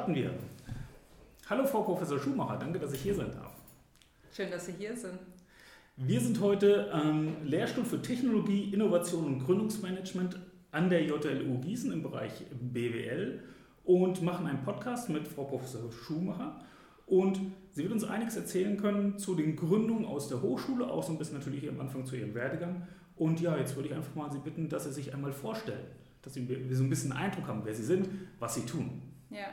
Starten wir. Hallo Frau Professor Schumacher, danke, dass ich hier sein darf. Schön, dass Sie hier sind. Wir sind heute ähm, Lehrstuhl für Technologie, Innovation und Gründungsmanagement an der JLU Gießen im Bereich BWL und machen einen Podcast mit Frau Professor Schumacher. Und sie wird uns einiges erzählen können zu den Gründungen aus der Hochschule, auch so ein bisschen natürlich am Anfang zu ihrem Werdegang. Und ja, jetzt würde ich einfach mal Sie bitten, dass Sie sich einmal vorstellen, dass Sie so ein bisschen einen Eindruck haben, wer Sie sind, was Sie tun. Ja,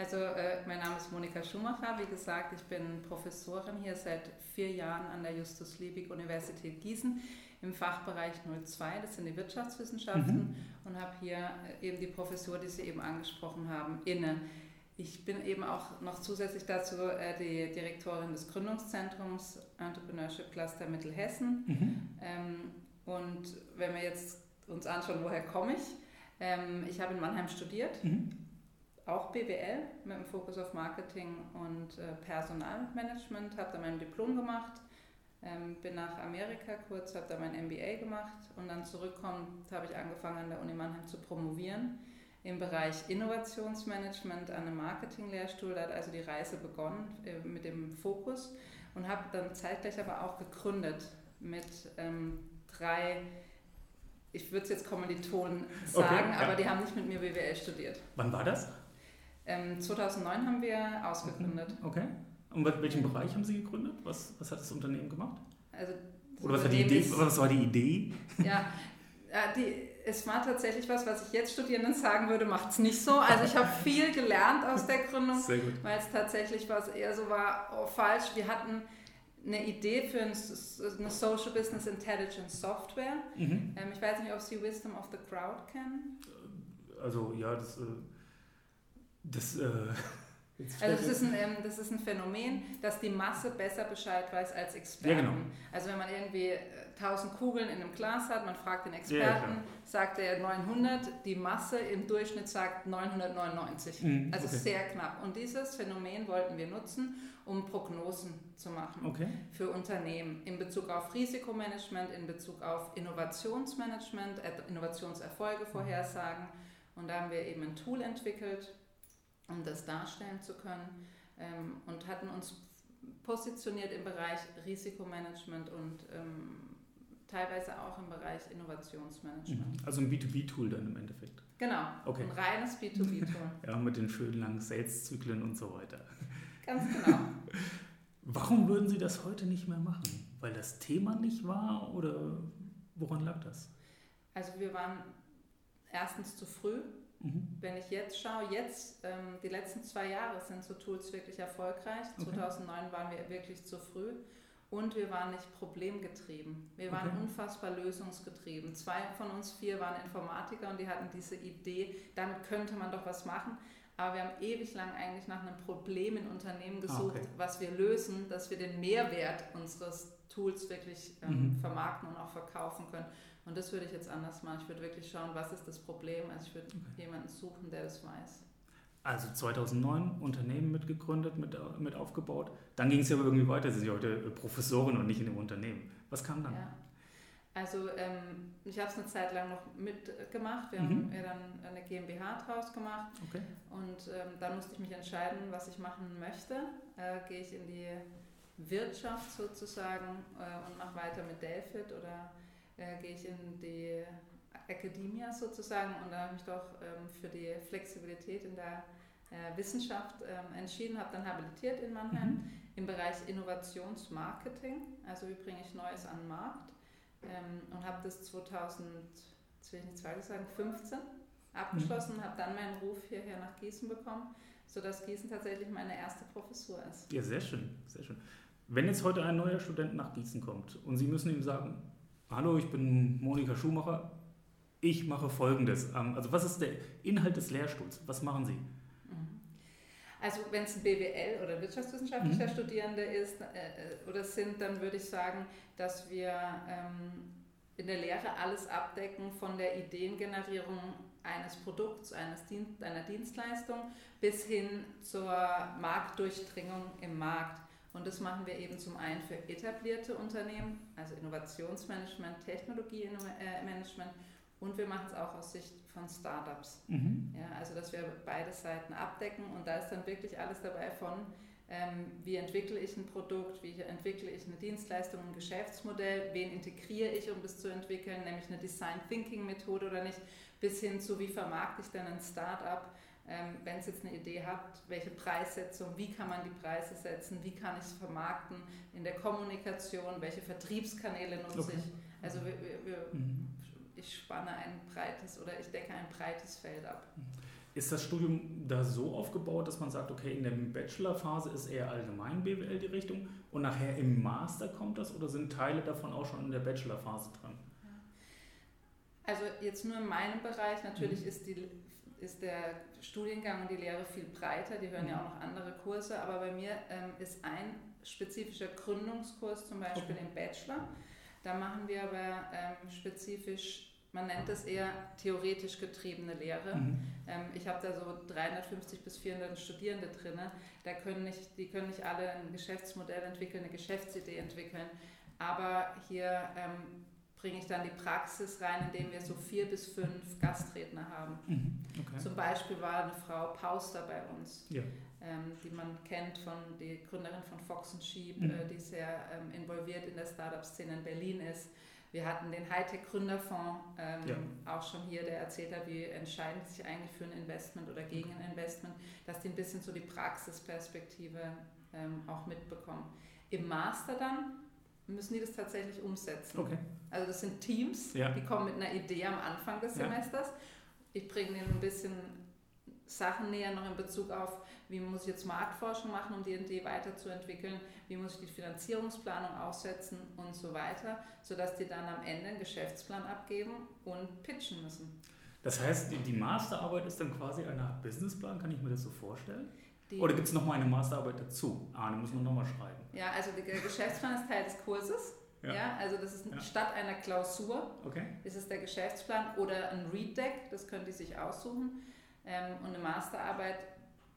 also äh, mein Name ist Monika Schumacher. Wie gesagt, ich bin Professorin hier seit vier Jahren an der Justus Liebig Universität Gießen im Fachbereich 02, das sind die Wirtschaftswissenschaften, mhm. und habe hier äh, eben die Professur, die Sie eben angesprochen haben, inne. Ich bin eben auch noch zusätzlich dazu äh, die Direktorin des Gründungszentrums Entrepreneurship Cluster Mittelhessen. Mhm. Ähm, und wenn wir jetzt uns anschauen, woher komme ich? Ähm, ich habe in Mannheim studiert. Mhm auch BWL mit dem Fokus auf Marketing und äh, Personalmanagement, habe da mein Diplom gemacht, ähm, bin nach Amerika kurz, habe da mein MBA gemacht und dann zurückkommt, habe ich angefangen an der Uni Mannheim zu promovieren im Bereich Innovationsmanagement an einem Marketinglehrstuhl. Da hat also die Reise begonnen äh, mit dem Fokus und habe dann zeitgleich aber auch gegründet mit ähm, drei ich würde es jetzt Kommilitonen sagen, okay, ja. aber die haben nicht mit mir BWL studiert. Wann war das? Ähm, 2009 haben wir ausgegründet. Okay. Und welchen Bereich haben Sie gegründet? Was, was hat das Unternehmen gemacht? Also Oder was war, die Idee, was war die Idee? Ja, die, es war tatsächlich was, was ich jetzt Studierenden sagen würde, macht es nicht so. Also ich habe viel gelernt aus der Gründung, weil es tatsächlich was eher so war, oh, falsch. Wir hatten eine Idee für eine Social Business Intelligence Software. Mhm. Ähm, ich weiß nicht, ob Sie Wisdom of the Crowd kennen. Also ja, das... Äh das, äh, also das ist, ein, ähm, das ist ein Phänomen, dass die Masse besser Bescheid weiß als Experten. Ja, genau. Also wenn man irgendwie 1000 äh, Kugeln in einem Glas hat, man fragt den Experten, ja, sagt er 900, die Masse im Durchschnitt sagt 999. Mhm, also okay. sehr knapp. Und dieses Phänomen wollten wir nutzen, um Prognosen zu machen okay. für Unternehmen in Bezug auf Risikomanagement, in Bezug auf Innovationsmanagement, Innovationserfolge vorhersagen. Und da haben wir eben ein Tool entwickelt, um das darstellen zu können ähm, und hatten uns positioniert im Bereich Risikomanagement und ähm, teilweise auch im Bereich Innovationsmanagement. Mhm. Also ein B2B-Tool dann im Endeffekt. Genau, okay. ein reines B2B-Tool. ja, mit den schönen langen Sales-Zyklen und so weiter. Ganz genau. Warum würden Sie das heute nicht mehr machen? Weil das Thema nicht war oder woran lag das? Also wir waren erstens zu früh Mhm. Wenn ich jetzt schaue, jetzt, ähm, die letzten zwei Jahre sind so Tools wirklich erfolgreich. Okay. 2009 waren wir wirklich zu früh und wir waren nicht problemgetrieben. Wir waren okay. unfassbar lösungsgetrieben. Zwei von uns vier waren Informatiker und die hatten diese Idee, damit könnte man doch was machen. Aber wir haben ewig lang eigentlich nach einem Problem in Unternehmen ah, gesucht, okay. was wir lösen, dass wir den Mehrwert unseres Tools wirklich ähm, mhm. vermarkten und auch verkaufen können. Und das würde ich jetzt anders machen. Ich würde wirklich schauen, was ist das Problem. Also ich würde okay. jemanden suchen, der das weiß. Also 2009 Unternehmen mitgegründet, mit, mit aufgebaut. Dann ging es ja irgendwie weiter. Sie sind ja heute Professorin und nicht in dem Unternehmen. Was kam dann? Ja. Also ähm, ich habe es eine Zeit lang noch mitgemacht. Wir mhm. haben ja dann eine GmbH draus gemacht. Okay. Und ähm, dann musste ich mich entscheiden, was ich machen möchte. Äh, Gehe ich in die Wirtschaft sozusagen äh, und mache weiter mit Delphi oder äh, gehe ich in die Akademie sozusagen und da habe ich mich doch ähm, für die Flexibilität in der äh, Wissenschaft ähm, entschieden, habe dann habilitiert in Mannheim mhm. im Bereich Innovationsmarketing, also wie bringe ich Neues an den Markt ähm, und habe das 2000, jetzt will ich nicht sagen, 15 abgeschlossen, mhm. habe dann meinen Ruf hierher nach Gießen bekommen, sodass Gießen tatsächlich meine erste Professur ist. Ja, sehr schön, sehr schön. Wenn jetzt heute ein neuer Student nach Gießen kommt und Sie müssen ihm sagen, hallo, ich bin Monika Schumacher, ich mache Folgendes. Ähm, also was ist der Inhalt des Lehrstuhls? Was machen Sie? Mhm. Also wenn es ein BWL oder wirtschaftswissenschaftlicher mhm. Studierende ist äh, äh, oder sind, dann würde ich sagen, dass wir ähm, in der Lehre alles abdecken von der Ideengenerierung eines Produkts, eines Dien einer Dienstleistung bis hin zur Marktdurchdringung im Markt. Und das machen wir eben zum einen für etablierte Unternehmen, also Innovationsmanagement, Technologiemanagement und wir machen es auch aus Sicht von Startups. Mhm. Ja, also dass wir beide Seiten abdecken und da ist dann wirklich alles dabei von ähm, wie entwickle ich ein Produkt, wie entwickle ich eine Dienstleistung, ein Geschäftsmodell, wen integriere ich, um das zu entwickeln, nämlich eine Design Thinking Methode oder nicht, bis hin zu wie vermarkte ich denn ein Startup, wenn es jetzt eine Idee hat, welche Preissetzung, wie kann man die Preise setzen, wie kann ich es vermarkten in der Kommunikation, welche Vertriebskanäle nutze okay. ich. Also wir, wir, wir, mhm. ich spanne ein breites oder ich decke ein breites Feld ab. Mhm. Ist das Studium da so aufgebaut, dass man sagt, okay, in der Bachelorphase ist eher allgemein BWL die Richtung und nachher im Master kommt das oder sind Teile davon auch schon in der Bachelorphase dran? Also jetzt nur in meinem Bereich, natürlich mhm. ist, die, ist der Studiengang und die Lehre viel breiter, die hören mhm. ja auch noch andere Kurse, aber bei mir ähm, ist ein spezifischer Gründungskurs zum Beispiel okay. im Bachelor. Da machen wir aber ähm, spezifisch man nennt es eher theoretisch getriebene Lehre. Mhm. Ähm, ich habe da so 350 bis 400 Studierende drin. Da können nicht, die können nicht alle ein Geschäftsmodell entwickeln, eine Geschäftsidee entwickeln. Aber hier ähm, bringe ich dann die Praxis rein, indem wir so vier bis fünf Gastredner haben. Mhm. Okay. Zum Beispiel war eine Frau Pauster bei uns, ja. ähm, die man kennt von die Gründerin von Fox Sheep, mhm. äh, die sehr ähm, involviert in der Startup-Szene in Berlin ist. Wir hatten den Hightech-Gründerfonds ähm, ja. auch schon hier, der erzählt hat, wie entscheiden sie sich eigentlich für ein Investment oder gegen ein Investment, dass die ein bisschen so die Praxisperspektive ähm, auch mitbekommen. Im Master dann müssen die das tatsächlich umsetzen. Okay. Also das sind Teams, ja. die kommen mit einer Idee am Anfang des ja. Semesters. Ich bringe ihnen ein bisschen Sachen näher noch in Bezug auf, wie muss ich jetzt Marktforschung machen, um die Idee weiterzuentwickeln, wie muss ich die Finanzierungsplanung aussetzen und so weiter, sodass die dann am Ende einen Geschäftsplan abgeben und pitchen müssen. Das heißt, die Masterarbeit ist dann quasi eine Art Businessplan, kann ich mir das so vorstellen? Die Oder gibt es nochmal eine Masterarbeit dazu? Ah, die muss man nochmal schreiben. Ja, also der Geschäftsplan ist Teil des Kurses. Ja. ja. also das ist ja. statt einer Klausur okay. ist es der Geschäftsplan oder ein Read Deck, das können die sich aussuchen. Ähm, und eine Masterarbeit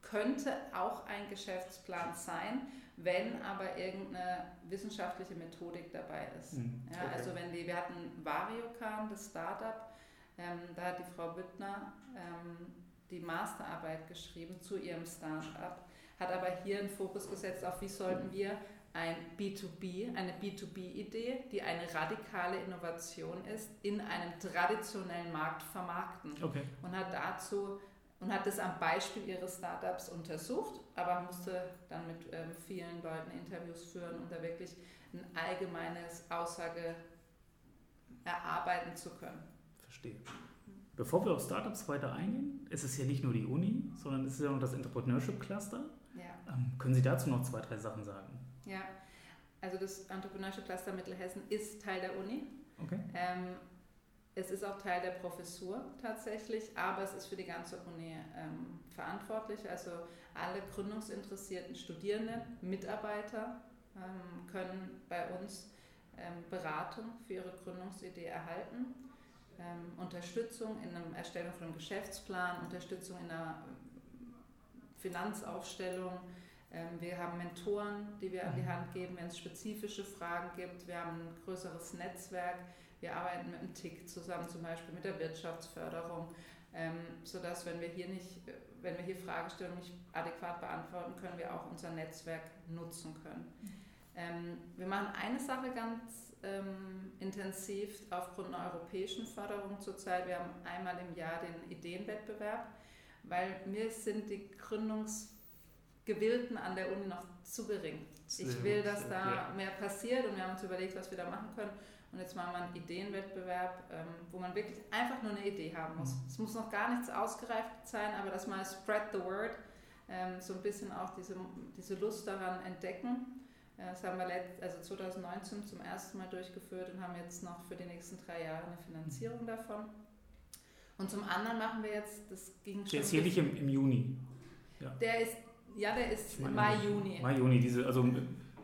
könnte auch ein Geschäftsplan sein, wenn aber irgendeine wissenschaftliche Methodik dabei ist. Mhm. Okay. Ja, also wenn die, wir hatten Variocan, das Startup, ähm, da hat die Frau Büttner ähm, die Masterarbeit geschrieben zu ihrem Startup, hat aber hier einen Fokus gesetzt auf, wie sollten wir ein B2B, eine B2B-Idee, die eine radikale Innovation ist, in einem traditionellen Markt vermarkten. Okay. Und hat dazu und hat das am Beispiel ihres Startups untersucht, aber musste dann mit ähm, vielen Leuten Interviews führen, um da wirklich ein allgemeines Aussage erarbeiten zu können. Verstehe. Bevor wir auf Startups weiter eingehen, ist es ja nicht nur die Uni, sondern es ist ja auch das Entrepreneurship Cluster. Ja. Ähm, können Sie dazu noch zwei, drei Sachen sagen? Ja, also das Entrepreneurship Cluster Mittelhessen ist Teil der Uni. Okay. Ähm, es ist auch Teil der Professur tatsächlich, aber es ist für die ganze Uni ähm, verantwortlich. Also alle gründungsinteressierten Studierenden, Mitarbeiter ähm, können bei uns ähm, Beratung für ihre Gründungsidee erhalten, ähm, Unterstützung in der Erstellung von einem Geschäftsplan, Unterstützung in der Finanzaufstellung. Ähm, wir haben Mentoren, die wir an die mhm. Hand geben, wenn es spezifische Fragen gibt. Wir haben ein größeres Netzwerk wir arbeiten mit dem TIC zusammen, zum Beispiel mit der Wirtschaftsförderung, ähm, sodass, wenn wir hier nicht, wenn wir hier Fragestellungen nicht adäquat beantworten können, wir auch unser Netzwerk nutzen können. Ähm, wir machen eine Sache ganz ähm, intensiv aufgrund einer europäischen Förderung zurzeit. Wir haben einmal im Jahr den Ideenwettbewerb, weil mir sind die Gründungsgewillten an der Uni noch zu gering. Ich will, dass da mehr passiert und wir haben uns überlegt, was wir da machen können. Und jetzt machen wir einen Ideenwettbewerb, ähm, wo man wirklich einfach nur eine Idee haben muss. Mhm. Es muss noch gar nichts ausgereift sein, aber dass man spread the word, ähm, so ein bisschen auch diese, diese Lust daran entdecken. Das haben wir also 2019 zum ersten Mal durchgeführt und haben jetzt noch für die nächsten drei Jahre eine Finanzierung davon. Und zum anderen machen wir jetzt, das ging schon. Der ist hier nicht im, im Juni. Ja. Der ist, ja, der ist Mai, Juni. Mai, Juni, diese, also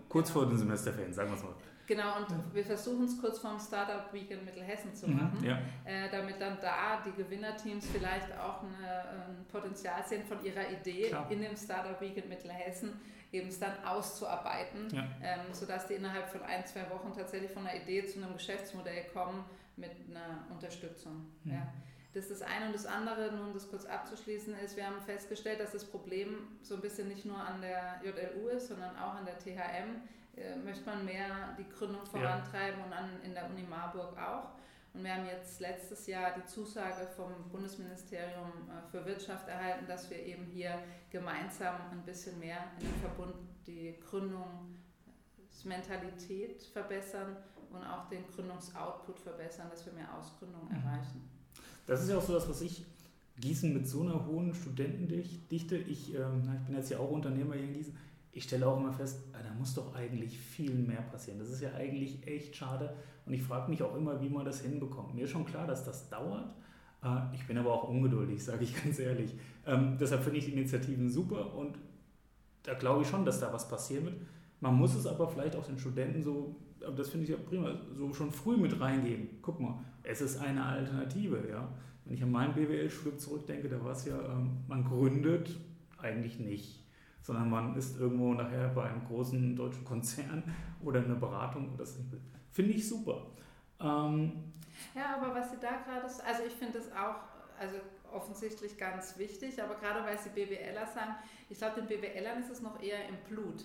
kurz vor den Semesterferien, sagen wir es mal. Genau, und ja. wir versuchen es kurz vorm Startup Weekend Mittelhessen zu mhm, machen, mhm, ja. äh, damit dann da die Gewinnerteams vielleicht auch eine, ein Potenzial sehen von ihrer Idee Klar. in dem Startup Weekend Mittelhessen eben es dann auszuarbeiten, ja. ähm, sodass die innerhalb von ein, zwei Wochen tatsächlich von einer Idee zu einem Geschäftsmodell kommen mit einer Unterstützung. Mhm. Ja. Das ist das eine und das andere, nun das kurz abzuschließen, ist, wir haben festgestellt, dass das Problem so ein bisschen nicht nur an der JLU ist, sondern auch an der THM. Äh, möchte man mehr die Gründung vorantreiben ja. und an, in der Uni Marburg auch. Und wir haben jetzt letztes Jahr die Zusage vom Bundesministerium äh, für Wirtschaft erhalten, dass wir eben hier gemeinsam ein bisschen mehr in dem Verbund die Gründungsmentalität verbessern und auch den Gründungsoutput verbessern, dass wir mehr Ausgründungen mhm. erreichen. Das ist ja auch so das, was ich Gießen mit so einer hohen Studentendichte, ich, ähm, ich bin jetzt ja auch Unternehmer hier in Gießen, ich stelle auch immer fest, ah, da muss doch eigentlich viel mehr passieren. Das ist ja eigentlich echt schade und ich frage mich auch immer, wie man das hinbekommt. Mir ist schon klar, dass das dauert. Äh, ich bin aber auch ungeduldig, sage ich ganz ehrlich. Ähm, deshalb finde ich die Initiativen super und da glaube ich schon, dass da was passieren wird. Man muss es aber vielleicht auch den Studenten so, aber das finde ich ja prima, so schon früh mit reingeben. Guck mal, es ist eine Alternative. Ja? Wenn ich an mein BWL-Studium zurückdenke, da war es ja, ähm, man gründet eigentlich nicht, sondern man ist irgendwo nachher bei einem großen deutschen Konzern oder einer Beratung. Das finde ich super. Ähm, ja, aber was Sie da gerade, also ich finde das auch, also offensichtlich ganz wichtig, aber gerade weil Sie BWLer sagen, ich glaube, den BWLern ist es noch eher im Blut.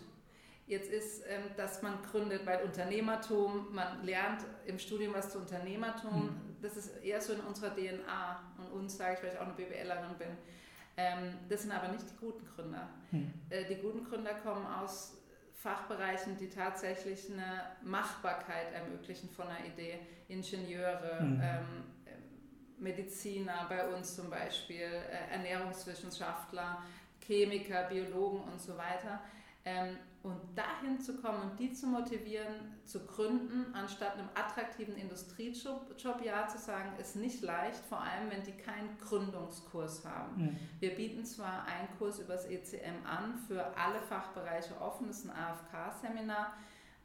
Jetzt ist, ähm, dass man gründet, weil Unternehmertum, man lernt im Studium was zu Unternehmertum, mhm. das ist eher so in unserer DNA. Und uns sage ich, weil ich auch eine BWLerin bin. Ähm, das sind aber nicht die guten Gründer. Mhm. Die guten Gründer kommen aus Fachbereichen, die tatsächlich eine Machbarkeit ermöglichen von einer Idee. Ingenieure, mhm. ähm, Mediziner bei uns zum Beispiel, äh, Ernährungswissenschaftler, Chemiker, Biologen und so weiter. Ähm, und dahin zu kommen und die zu motivieren, zu gründen, anstatt einem attraktiven Industriejob Ja zu sagen, ist nicht leicht, vor allem wenn die keinen Gründungskurs haben. Mhm. Wir bieten zwar einen Kurs übers ECM an, für alle Fachbereiche offen, das ist ein AFK-Seminar,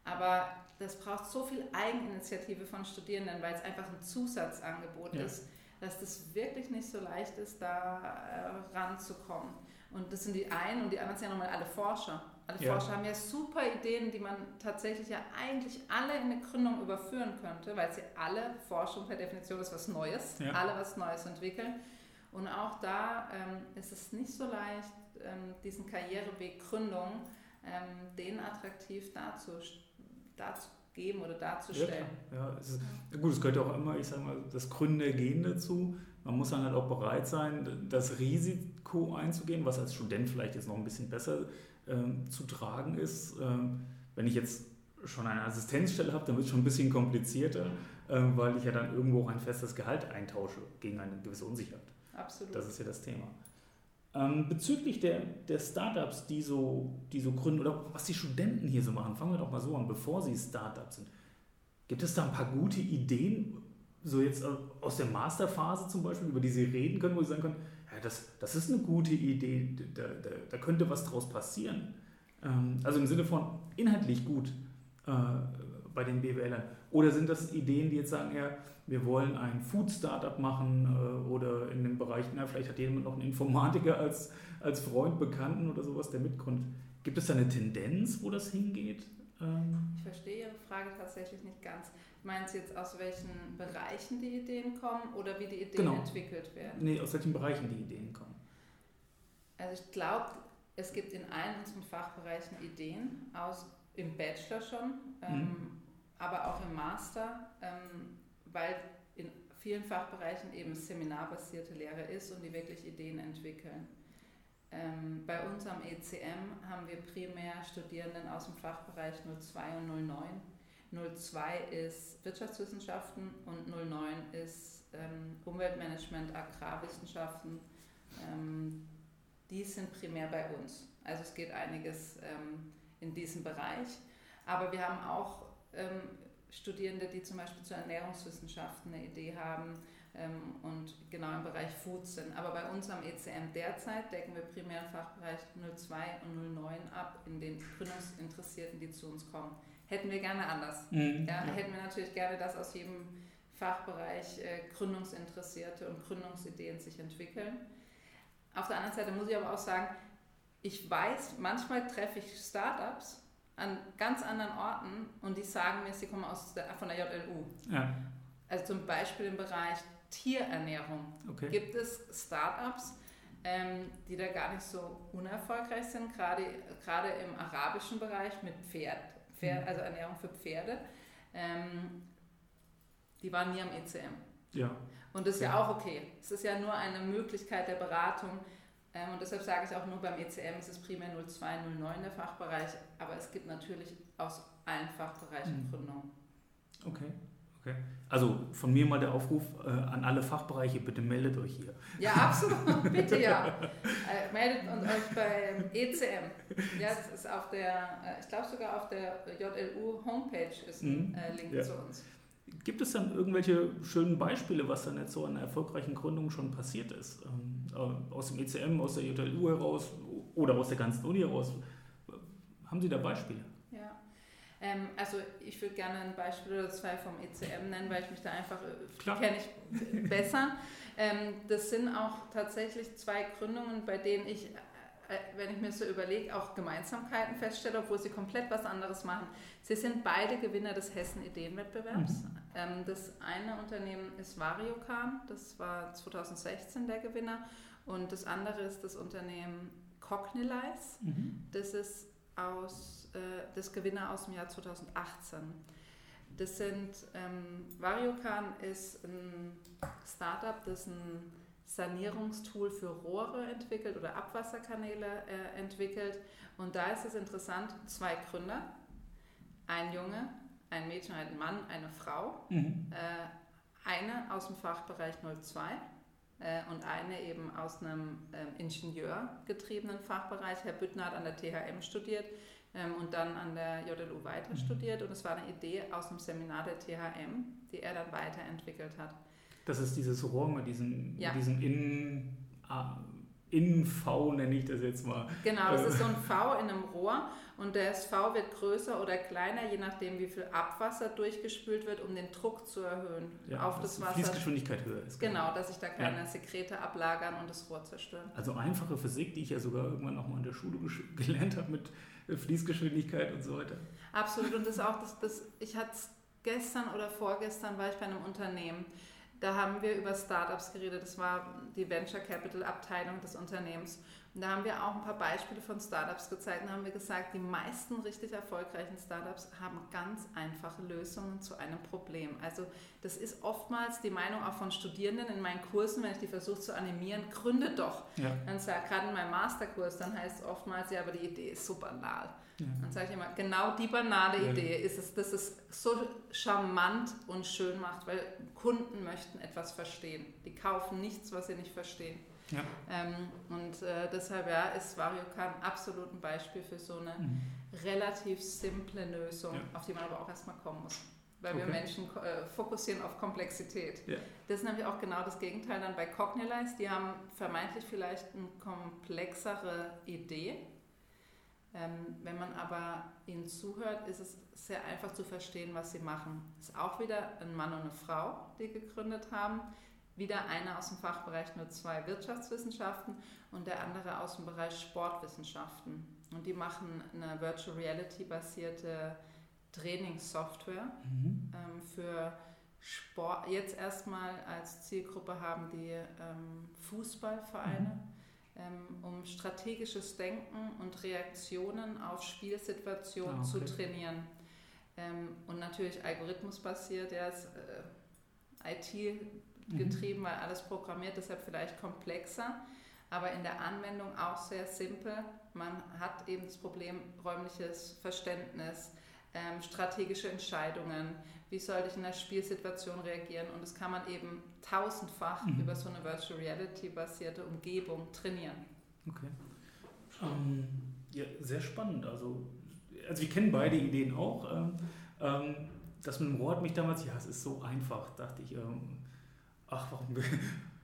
aber das braucht so viel Eigeninitiative von Studierenden, weil es einfach ein Zusatzangebot ja. ist, dass das wirklich nicht so leicht ist, da äh, ranzukommen. Und das sind die einen und die anderen sind ja nochmal alle Forscher. Alle ja. Forscher haben ja super Ideen, die man tatsächlich ja eigentlich alle in eine Gründung überführen könnte, weil sie alle, Forschung per Definition ist was Neues, ja. alle was Neues entwickeln. Und auch da ähm, ist es nicht so leicht, ähm, diesen Karriereweg Gründung, ähm, den attraktiv dazu, dazu geben oder darzustellen. Ja, ja es ist, gut, es gehört auch immer, ich sage mal, das Gründergehen dazu. Man muss dann halt auch bereit sein, das Risiko einzugehen, was als Student vielleicht jetzt noch ein bisschen besser ähm, zu tragen ist. Ähm, wenn ich jetzt schon eine Assistenzstelle habe, dann wird es schon ein bisschen komplizierter, äh, weil ich ja dann irgendwo auch ein festes Gehalt eintausche gegen eine gewisse Unsicherheit. Absolut. Das ist ja das Thema. Ähm, bezüglich der, der Startups, die so, die so gründen, oder was die Studenten hier so machen, fangen wir doch mal so an, bevor sie Startups sind. Gibt es da ein paar gute Ideen, so jetzt aus der Masterphase zum Beispiel, über die Sie reden können, wo Sie sagen können, das, das ist eine gute Idee, da, da, da könnte was draus passieren. Ähm, also im Sinne von inhaltlich gut äh, bei den BWLern. Oder sind das Ideen, die jetzt sagen, ja, wir wollen ein Food-Startup machen äh, oder in dem Bereich, na, vielleicht hat jemand noch einen Informatiker als, als Freund, Bekannten oder sowas, der mitgründet. Gibt es da eine Tendenz, wo das hingeht? Ähm ich verstehe Ihre Frage tatsächlich nicht ganz. Meinen Sie jetzt, aus welchen Bereichen die Ideen kommen oder wie die Ideen genau. entwickelt werden? Nee, aus welchen Bereichen die Ideen kommen. Also ich glaube, es gibt in allen unseren Fachbereichen Ideen, aus, im Bachelor schon, ähm, mhm. aber auch im Master, ähm, weil in vielen Fachbereichen eben seminarbasierte Lehre ist und die wirklich Ideen entwickeln. Ähm, bei uns am ECM haben wir primär Studierenden aus dem Fachbereich 02 und 09 02 ist Wirtschaftswissenschaften und 09 ist ähm, Umweltmanagement, Agrarwissenschaften. Ähm, die sind primär bei uns. Also es geht einiges ähm, in diesem Bereich. Aber wir haben auch ähm, Studierende, die zum Beispiel zu Ernährungswissenschaften eine Idee haben und genau im Bereich Food sind. Aber bei uns am ECM derzeit decken wir primär den Fachbereich 02 und 09 ab, in den Gründungsinteressierten, die zu uns kommen. Hätten wir gerne anders. Mhm. Ja, ja. Hätten wir natürlich gerne, dass aus jedem Fachbereich äh, Gründungsinteressierte und Gründungsideen sich entwickeln. Auf der anderen Seite muss ich aber auch sagen, ich weiß, manchmal treffe ich Startups an ganz anderen Orten und die sagen mir, sie kommen aus der, von der JLU. Ja. Also zum Beispiel im Bereich Tierernährung. Okay. Gibt es Startups, ähm, die da gar nicht so unerfolgreich sind, gerade, gerade im arabischen Bereich mit Pferd, Pferd mhm. also Ernährung für Pferde. Ähm, die waren nie am ECM. Ja. Und das ist ja. ja auch okay. Es ist ja nur eine Möglichkeit der Beratung. Ähm, und deshalb sage ich auch nur beim ECM ist es primär 02, 09 der Fachbereich, aber es gibt natürlich aus allen Fachbereichen mhm. Gründungen. Okay. Okay. Also von mir mal der Aufruf äh, an alle Fachbereiche, bitte meldet euch hier. Ja, absolut, bitte ja. Äh, meldet euch beim ECM. Ja, das ist auf der, äh, ich glaube sogar auf der JLU Homepage ist ein mhm. Äh, Link ja. zu uns. Gibt es dann irgendwelche schönen Beispiele, was dann jetzt so an erfolgreichen Gründung schon passiert ist? Ähm, äh, aus dem ECM, aus der JLU heraus oder aus der ganzen Uni heraus? Haben Sie da Beispiele? Ähm, also ich würde gerne ein Beispiel oder zwei vom ECM nennen, weil ich mich da einfach äh, kenne ich besser. Ähm, das sind auch tatsächlich zwei Gründungen, bei denen ich äh, wenn ich mir so überlege, auch Gemeinsamkeiten feststelle, obwohl sie komplett was anderes machen. Sie sind beide Gewinner des Hessen Ideenwettbewerbs. Mhm. Ähm, das eine Unternehmen ist Variocan, das war 2016 der Gewinner. Und das andere ist das Unternehmen Cognilize, mhm. das ist aus, äh, das Gewinner aus dem Jahr 2018. Das sind, ähm, Variocan ist ein Startup, das ein Sanierungstool für Rohre entwickelt oder Abwasserkanäle äh, entwickelt. Und da ist es interessant, zwei Gründer, ein Junge, ein Mädchen, ein Mann, eine Frau, mhm. äh, eine aus dem Fachbereich 02 äh, und eine eben aus einem äh, ingenieurgetriebenen Fachbereich. Herr Büttner hat an der THM studiert ähm, und dann an der JLU weiter mhm. studiert und es war eine Idee aus dem Seminar der THM, die er dann weiterentwickelt hat. Das ist dieses Rohr mit diesem, ja. diesem Innen, äh, Innen-V, nenne ich das jetzt mal. Genau, das ist so ein V in einem Rohr und das V wird größer oder kleiner, je nachdem, wie viel Abwasser durchgespült wird, um den Druck zu erhöhen ja, auf das Wasser. Fließgeschwindigkeit höher ist. Genau, genau dass sich da keine ja. Sekrete ablagern und das Rohr zerstören. Also einfache Physik, die ich ja sogar irgendwann auch mal in der Schule gelernt habe mit Fließgeschwindigkeit und so weiter. Absolut und das auch, das, das, ich hatte es gestern oder vorgestern war ich bei einem Unternehmen, da haben wir über Startups geredet. Das war die Venture Capital Abteilung des Unternehmens. Und da haben wir auch ein paar Beispiele von Startups gezeigt und haben wir gesagt, die meisten richtig erfolgreichen Startups haben ganz einfache Lösungen zu einem Problem. Also das ist oftmals die Meinung auch von Studierenden in meinen Kursen, wenn ich die versuche zu animieren, gründe doch. Ja. Dann sage gerade in meinem Masterkurs, dann heißt es oftmals, ja, aber die Idee ist so banal. Ja. Dann sage ich immer, genau die banale ja. Idee ist es, dass es so charmant und schön macht, weil Kunden möchten etwas verstehen. Die kaufen nichts, was sie nicht verstehen. Ja. Ähm, und äh, deshalb ja, ist VarioCan absolut ein Beispiel für so eine mhm. relativ simple Lösung, auf die man aber auch erstmal kommen muss. Weil okay. wir Menschen äh, fokussieren auf Komplexität. Ja. Das ist nämlich auch genau das Gegenteil dann bei Cognilize. Die haben vermeintlich vielleicht eine komplexere Idee. Ähm, wenn man aber ihnen zuhört, ist es sehr einfach zu verstehen, was sie machen. Es ist auch wieder ein Mann und eine Frau, die gegründet haben wieder einer aus dem Fachbereich nur zwei Wirtschaftswissenschaften und der andere aus dem Bereich Sportwissenschaften. Und die machen eine Virtual Reality basierte Trainingssoftware mhm. ähm, für Sport. Jetzt erstmal als Zielgruppe haben die ähm, Fußballvereine, mhm. Ähm, um strategisches Denken und Reaktionen auf Spielsituationen ah, okay. zu trainieren. Ähm, und natürlich algorithmusbasiert, ja, ist, äh, IT Mhm. getrieben, weil alles programmiert, deshalb vielleicht komplexer, aber in der Anwendung auch sehr simpel. Man hat eben das Problem räumliches Verständnis, ähm, strategische Entscheidungen, wie sollte ich in einer Spielsituation reagieren und das kann man eben tausendfach mhm. über so eine Virtual Reality basierte Umgebung trainieren. Okay. Ähm, ja, sehr spannend. Also, also wir kennen beide Ideen auch. Ähm, ähm das mit dem Rohr hat mich damals, ja, es ist so einfach, dachte ich. Ähm, ach, warum,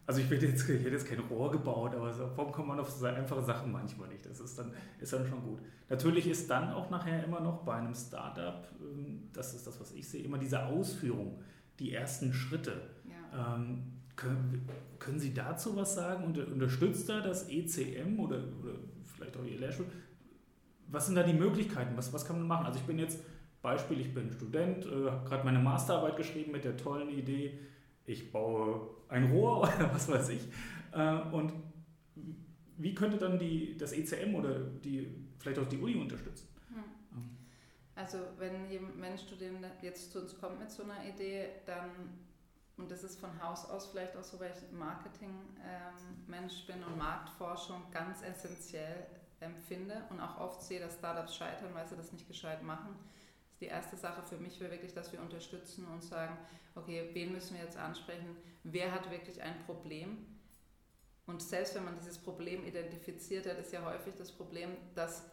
also ich, jetzt, ich hätte jetzt kein Rohr gebaut, aber warum kommt man auf so einfache Sachen manchmal nicht? Das ist dann, ist dann schon gut. Natürlich ist dann auch nachher immer noch bei einem Startup, ähm, das ist das, was ich sehe, immer diese Ausführung, die ersten Schritte. Ja. Ähm, können, können Sie dazu was sagen? unterstützt da das ECM oder, oder vielleicht auch Ihr Lehrstuhl? Was sind da die Möglichkeiten? Was, was kann man machen? Also ich bin jetzt, Beispiel, ich bin Student, äh, habe gerade meine Masterarbeit geschrieben mit der tollen Idee, ich baue ein Rohr oder was weiß ich. Äh, und wie könnte dann die, das ECM oder die, vielleicht auch die Uni unterstützen? Hm. Also wenn, ein Student jetzt zu uns kommt mit so einer Idee, dann, und das ist von Haus aus vielleicht auch so, weil ich Marketing-Mensch ähm, bin und Marktforschung ganz essentiell empfinde und auch oft sehe, dass Startups scheitern, weil sie das nicht gescheit machen. Die erste Sache für mich wäre wirklich, dass wir unterstützen und sagen, okay, wen müssen wir jetzt ansprechen? Wer hat wirklich ein Problem? Und selbst wenn man dieses Problem identifiziert hat, ist ja häufig das Problem, dass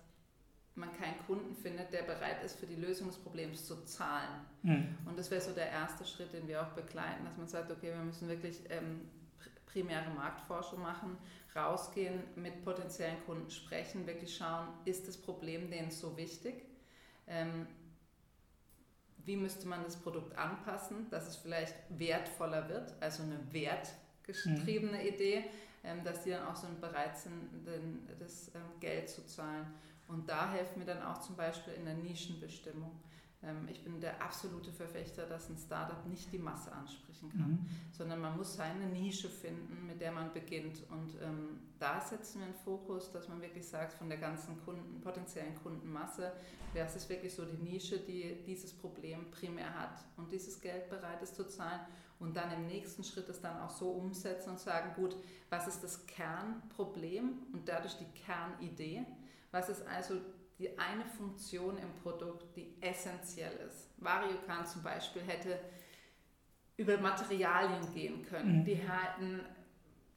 man keinen Kunden findet, der bereit ist, für die Lösung des Problems zu zahlen. Mhm. Und das wäre so der erste Schritt, den wir auch begleiten, dass man sagt, okay, wir müssen wirklich ähm, primäre Marktforschung machen, rausgehen, mit potenziellen Kunden sprechen, wirklich schauen, ist das Problem denen so wichtig? Ähm, wie müsste man das Produkt anpassen, dass es vielleicht wertvoller wird, also eine wertgetriebene mhm. Idee, ähm, dass die dann auch so bereit sind, das ähm, Geld zu zahlen. Und da helfen wir dann auch zum Beispiel in der Nischenbestimmung. Ähm, ich bin der absolute Verfechter, dass ein Startup nicht die Masse ansprechen kann, mhm. sondern man muss seine Nische finden, mit der man beginnt. Und ähm, da setzen wir einen Fokus, dass man wirklich sagt, von der ganzen Kunden, potenziellen Kundenmasse, das ist wirklich so die Nische, die dieses Problem primär hat und dieses Geld bereit ist zu zahlen und dann im nächsten Schritt es dann auch so umsetzen und sagen, gut, was ist das Kernproblem und dadurch die Kernidee? Was ist also die eine Funktion im Produkt, die essentiell ist? Variocan zum Beispiel hätte über Materialien gehen können. Mhm. Die hätten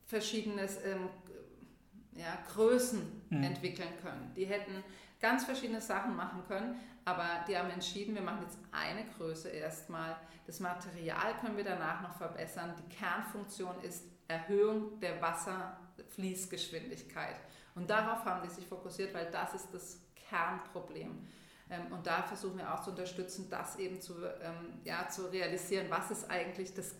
verschiedene ähm, ja, Größen mhm. entwickeln können. Die hätten ganz verschiedene Sachen machen können, aber die haben entschieden, wir machen jetzt eine Größe erstmal. Das Material können wir danach noch verbessern. Die Kernfunktion ist Erhöhung der Wasserfließgeschwindigkeit. Und darauf haben die sich fokussiert, weil das ist das Kernproblem. Ähm, und da versuchen wir auch zu unterstützen, das eben zu, ähm, ja, zu realisieren, was ist eigentlich das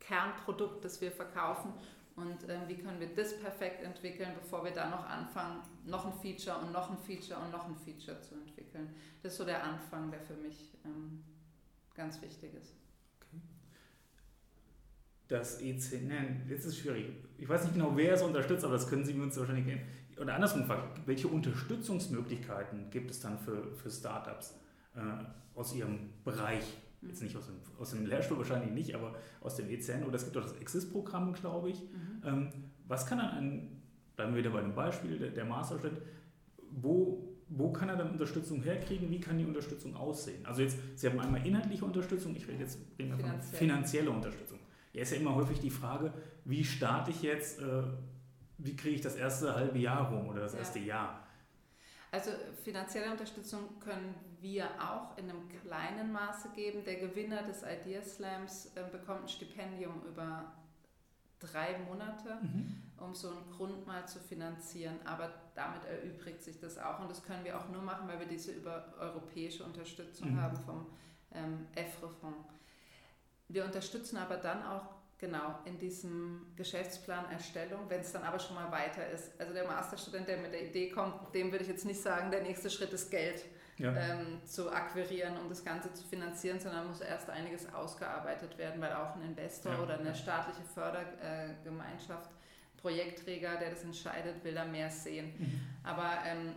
Kernprodukt, das wir verkaufen und äh, wie können wir das perfekt entwickeln, bevor wir dann noch anfangen, noch ein Feature und noch ein Feature und noch ein Feature zu entwickeln. Das ist so der Anfang, der für mich ähm, ganz wichtig ist. Das EC, nein, jetzt ist es schwierig. Ich weiß nicht genau, wer es unterstützt, aber das können Sie uns wahrscheinlich geben. Oder andersrum gefragt, welche Unterstützungsmöglichkeiten gibt es dann für, für Startups äh, aus Ihrem Bereich? Jetzt nicht aus dem, aus dem Lehrstuhl wahrscheinlich nicht, aber aus dem ECN oder es gibt auch das Exist-Programm, glaube ich. Mhm. Ähm, was kann dann ein, bleiben wir wieder bei dem Beispiel, der, der Masterstudent, wo, wo kann er dann Unterstützung herkriegen? Wie kann die Unterstützung aussehen? Also jetzt, Sie haben einmal inhaltliche Unterstützung, ich rede jetzt reden von finanzielle Unterstützung. Ja, ist ja immer häufig die Frage, wie starte ich jetzt, äh, wie kriege ich das erste halbe Jahr rum oder das ja. erste Jahr? Also finanzielle Unterstützung können wir auch in einem kleinen Maße geben. Der Gewinner des Idea Slams äh, bekommt ein Stipendium über drei Monate, mhm. um so einen Grund mal zu finanzieren. Aber damit erübrigt sich das auch. Und das können wir auch nur machen, weil wir diese über europäische Unterstützung mhm. haben vom ähm, EFRE-Fonds. Wir unterstützen aber dann auch Genau, in diesem Geschäftsplan Erstellung, wenn es dann aber schon mal weiter ist. Also der Masterstudent, der mit der Idee kommt, dem würde ich jetzt nicht sagen, der nächste Schritt ist Geld ja. ähm, zu akquirieren, um das Ganze zu finanzieren, sondern muss erst einiges ausgearbeitet werden, weil auch ein Investor ja. oder eine staatliche Fördergemeinschaft, Projektträger, der das entscheidet, will da mehr sehen. Mhm. Aber ähm,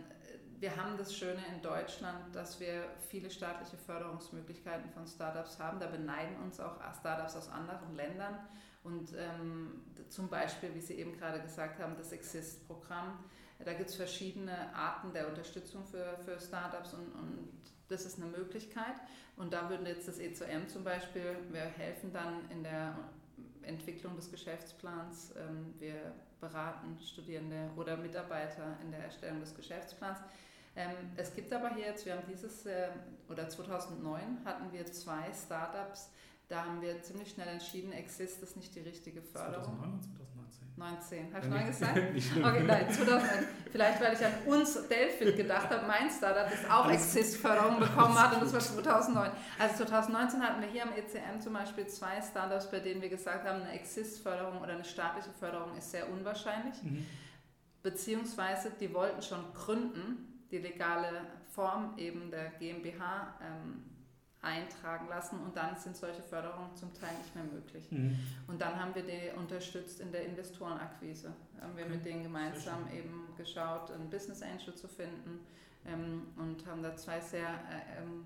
wir haben das Schöne in Deutschland, dass wir viele staatliche Förderungsmöglichkeiten von Startups haben. Da beneiden uns auch Startups aus anderen Ländern. Und ähm, zum Beispiel, wie Sie eben gerade gesagt haben, das Exist-Programm. Da gibt es verschiedene Arten der Unterstützung für, für Startups und, und das ist eine Möglichkeit. Und da würde jetzt das E2M zum Beispiel, wir helfen dann in der Entwicklung des Geschäftsplans. Ähm, wir beraten Studierende oder Mitarbeiter in der Erstellung des Geschäftsplans. Ähm, es gibt aber hier jetzt, wir haben dieses, äh, oder 2009 hatten wir zwei Startups, da haben wir ziemlich schnell entschieden, Exist ist nicht die richtige Förderung. 2009 und 2019? 19. Habe ich 9 gesagt? nicht schlimm. Okay, nein, 2009. Vielleicht, weil ich an uns Delphi gedacht habe, mein Startup, das auch Exist-Förderung bekommen hat und das war 2009. Also 2019 hatten wir hier am ECM zum Beispiel zwei Startups, bei denen wir gesagt haben, eine Exist-Förderung oder eine staatliche Förderung ist sehr unwahrscheinlich. Mhm. Beziehungsweise die wollten schon gründen, die legale Form eben der GmbH ähm, eintragen lassen und dann sind solche Förderungen zum Teil nicht mehr möglich. Mhm. Und dann haben wir die unterstützt in der Investorenakquise. Haben wir okay. mit denen gemeinsam eben geschaut, einen Business Angel zu finden ähm, und haben da zwei sehr, äh, ähm,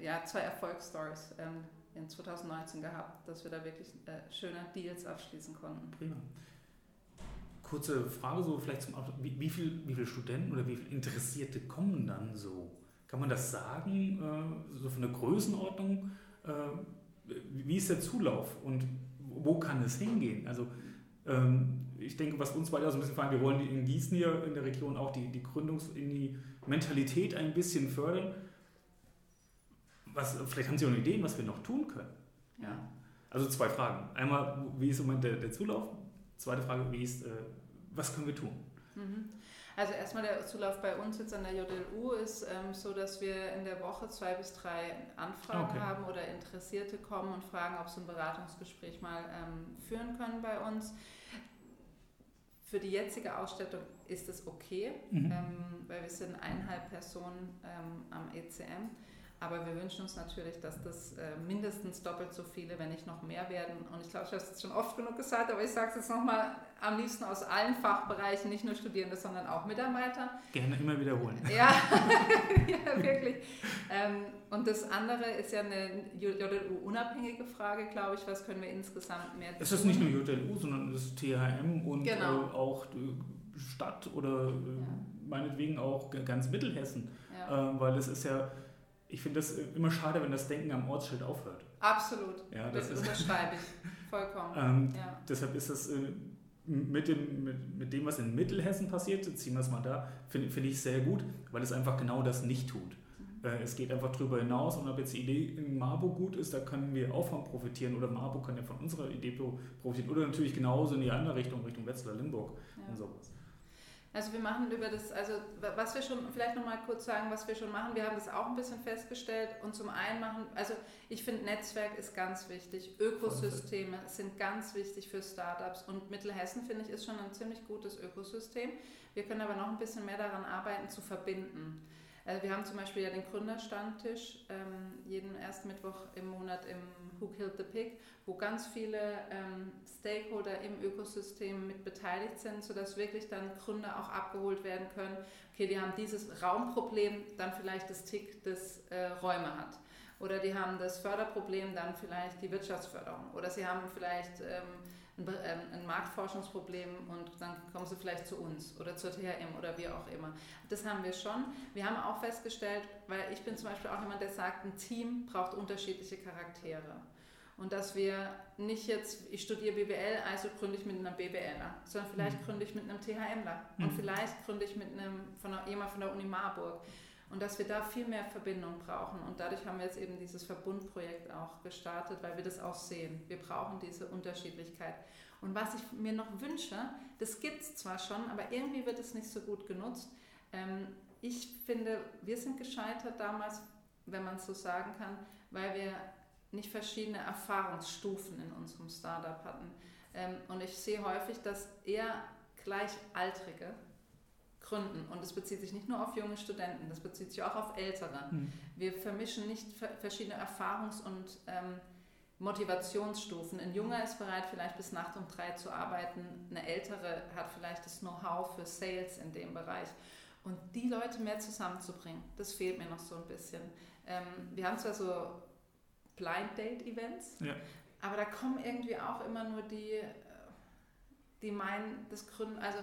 ja, zwei Erfolgsstories ähm, in 2019 gehabt, dass wir da wirklich äh, schöne Deals abschließen konnten. Prima. Kurze Frage so vielleicht zum Abschluss. Wie, wie, viel, wie viele Studenten oder wie viele Interessierte kommen dann so? Kann man das sagen, äh, so von der Größenordnung? Äh, wie ist der Zulauf und wo kann es hingehen? Also ähm, ich denke, was uns beide so ein bisschen fragen, wir wollen in Gießen hier in der Region auch die, die Gründungs-, in die Mentalität ein bisschen fördern. Was, vielleicht haben Sie auch eine Idee, was wir noch tun können. Ja. Also zwei Fragen. Einmal, wie ist im Moment der, der Zulauf? Zweite Frage, wie ist, äh, was können wir tun? Mhm. Also erstmal der Zulauf bei uns jetzt an der JLU ist ähm, so, dass wir in der Woche zwei bis drei Anfragen okay. haben oder Interessierte kommen und fragen, ob sie ein Beratungsgespräch mal ähm, führen können bei uns. Für die jetzige Ausstattung ist es okay, mhm. ähm, weil wir sind eineinhalb Personen ähm, am ECM. Aber wir wünschen uns natürlich, dass das äh, mindestens doppelt so viele, wenn nicht noch mehr werden. Und ich glaube, ich habe es schon oft genug gesagt, aber ich sage es jetzt nochmal, am liebsten aus allen Fachbereichen, nicht nur Studierende, sondern auch Mitarbeiter. Gerne immer wiederholen. Ja, ja wirklich. Ähm, und das andere ist ja eine JLU-unabhängige Frage, glaube ich. Was können wir insgesamt mehr tun? Es ist nicht nur JLU, sondern es ist THM und genau. äh, auch Stadt oder äh, ja. meinetwegen auch ganz Mittelhessen. Ja. Äh, weil es ist ja ich finde das immer schade, wenn das Denken am Ortsschild aufhört. Absolut. Ja, das, das unterschreibe ich. Vollkommen. ähm, ja. Deshalb ist das äh, mit, dem, mit, mit dem, was in Mittelhessen passiert, ziehen wir es mal da, finde find ich sehr gut, weil es einfach genau das nicht tut. Mhm. Äh, es geht einfach darüber hinaus und ob jetzt die Idee in Marburg gut ist, da können wir auch von profitieren oder Marburg kann ja von unserer Idee profitieren oder natürlich genauso in die andere Richtung, Richtung Wetzlar-Limburg ja. und sowas. Also wir machen über das, also was wir schon, vielleicht nochmal kurz sagen, was wir schon machen. Wir haben das auch ein bisschen festgestellt und zum einen machen, also ich finde Netzwerk ist ganz wichtig, Ökosysteme sind ganz wichtig für Startups und Mittelhessen finde ich ist schon ein ziemlich gutes Ökosystem. Wir können aber noch ein bisschen mehr daran arbeiten, zu verbinden. Also wir haben zum Beispiel ja den Gründerstammtisch ähm, jeden ersten Mittwoch im Monat im Who Killed the Pig, wo ganz viele ähm, Stakeholder im Ökosystem mit beteiligt sind, sodass wirklich dann Gründer auch abgeholt werden können. Okay, die haben dieses Raumproblem, dann vielleicht das Tick, das äh, Räume hat. Oder die haben das Förderproblem, dann vielleicht die Wirtschaftsförderung. Oder sie haben vielleicht ähm, ein, ähm, ein, Marktforschungsproblem und dann kommen sie vielleicht zu uns oder zur THM oder wie auch immer. Das haben wir schon. Wir haben auch festgestellt, weil ich bin zum Beispiel auch jemand, der sagt, ein Team braucht unterschiedliche Charaktere. Und dass wir nicht jetzt, ich studiere BWL, also gründe ich mit einem BWLer, sondern vielleicht mhm. gründe ich mit einem THMler mhm. und vielleicht gründe ich mit einem, von einer, jemand von der Uni Marburg. Und dass wir da viel mehr Verbindung brauchen. Und dadurch haben wir jetzt eben dieses Verbundprojekt auch gestartet, weil wir das auch sehen. Wir brauchen diese Unterschiedlichkeit. Und was ich mir noch wünsche, das gibt es zwar schon, aber irgendwie wird es nicht so gut genutzt. Ähm, ich finde, wir sind gescheitert damals, wenn man es so sagen kann, weil wir nicht verschiedene Erfahrungsstufen in unserem Startup hatten. Ähm, und ich sehe häufig, dass eher Gleichaltrige gründen. Und das bezieht sich nicht nur auf junge Studenten, das bezieht sich auch auf Ältere. Mhm. Wir vermischen nicht verschiedene Erfahrungs- und ähm, Motivationsstufen. Ein Junger ist bereit, vielleicht bis Nacht um drei zu arbeiten. Eine Ältere hat vielleicht das Know-how für Sales in dem Bereich. Und die Leute mehr zusammenzubringen, das fehlt mir noch so ein bisschen. Ähm, wir haben zwar so Blind Date Events, ja. aber da kommen irgendwie auch immer nur die, äh, die meinen, das Gründen, also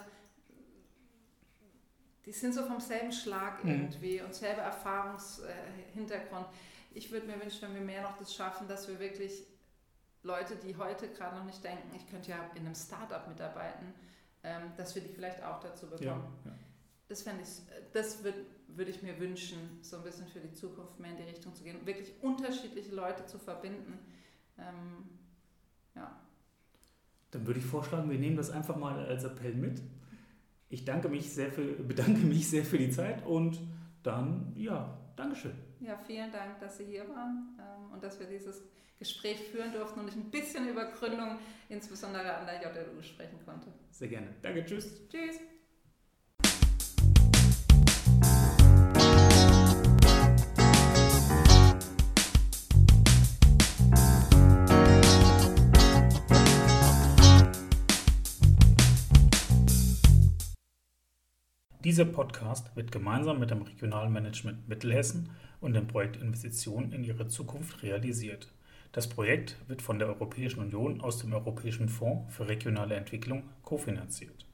die sind so vom selben Schlag mhm. irgendwie und selber Erfahrungshintergrund. Ich würde mir wünschen, wenn wir mehr noch das schaffen, dass wir wirklich Leute, die heute gerade noch nicht denken, ich könnte ja in einem Startup mitarbeiten, ähm, dass wir die vielleicht auch dazu bekommen. Ja, ja. Das fände ich, das würde würd ich mir wünschen, so ein bisschen für die Zukunft mehr in die Richtung zu gehen, wirklich unterschiedliche Leute zu verbinden. Ähm, ja. Dann würde ich vorschlagen, wir nehmen das einfach mal als Appell mit ich danke mich sehr für, bedanke mich sehr für die Zeit und dann, ja, Dankeschön. Ja, vielen Dank, dass Sie hier waren ähm, und dass wir dieses Gespräch führen durften und ich ein bisschen über Gründung, insbesondere an der JLU, sprechen konnte. Sehr gerne. Danke, tschüss. Tschüss. Dieser Podcast wird gemeinsam mit dem Regionalmanagement Mittelhessen und dem Projekt Investitionen in ihre Zukunft realisiert. Das Projekt wird von der Europäischen Union aus dem Europäischen Fonds für regionale Entwicklung kofinanziert